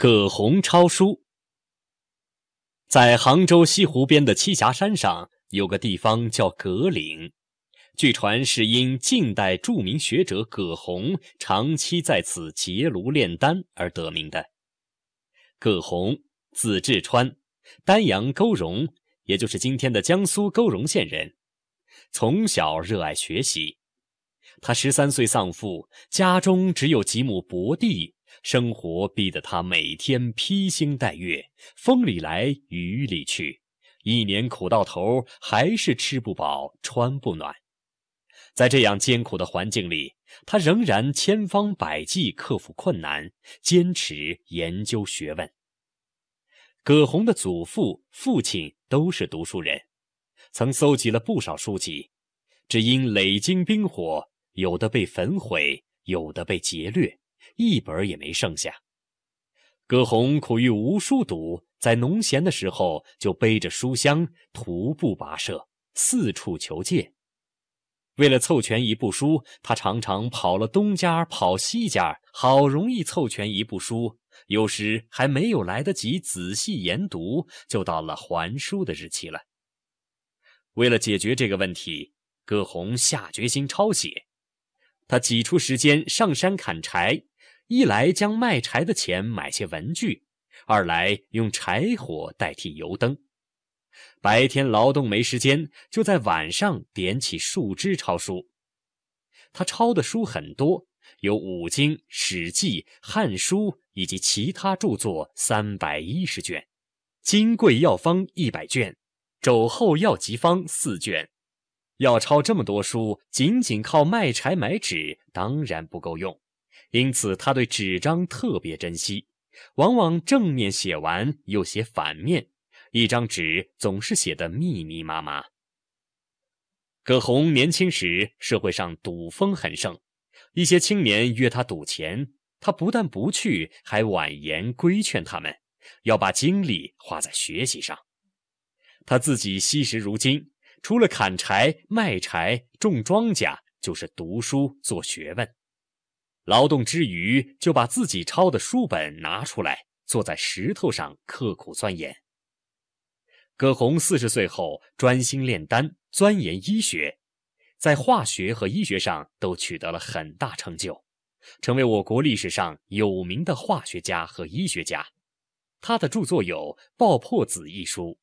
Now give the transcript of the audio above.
葛洪抄书。在杭州西湖边的栖霞山上，有个地方叫葛岭，据传是因晋代著名学者葛洪长期在此结庐炼丹而得名的。葛洪，字志川，丹阳勾荣，也就是今天的江苏勾荣县人，从小热爱学习。他十三岁丧父，家中只有几亩薄地。生活逼得他每天披星戴月，风里来雨里去，一年苦到头，还是吃不饱穿不暖。在这样艰苦的环境里，他仍然千方百计克服困难，坚持研究学问。葛洪的祖父、父亲都是读书人，曾搜集了不少书籍，只因累经兵火，有的被焚毁，有的被劫掠。一本也没剩下。葛洪苦于无书读，在农闲的时候就背着书箱徒步跋涉，四处求借。为了凑全一部书，他常常跑了东家跑西家，好容易凑全一部书，有时还没有来得及仔细研读，就到了还书的日期了。为了解决这个问题，葛洪下决心抄写。他挤出时间上山砍柴。一来将卖柴的钱买些文具，二来用柴火代替油灯。白天劳动没时间，就在晚上点起树枝抄书。他抄的书很多，有《五经》《史记》《汉书》以及其他著作三百一十卷，《金匮要方》一百卷，《肘后要疾方》四卷。要抄这么多书，仅仅靠卖柴买纸当然不够用。因此，他对纸张特别珍惜，往往正面写完又写反面，一张纸总是写得密密麻麻。葛洪年轻时，社会上赌风很盛，一些青年约他赌钱，他不但不去，还婉言规劝他们，要把精力花在学习上。他自己惜时如金，除了砍柴、卖柴、种庄稼，就是读书做学问。劳动之余，就把自己抄的书本拿出来，坐在石头上刻苦钻研。葛洪四十岁后，专心炼丹，钻研医学，在化学和医学上都取得了很大成就，成为我国历史上有名的化学家和医学家。他的著作有《爆破子》一书，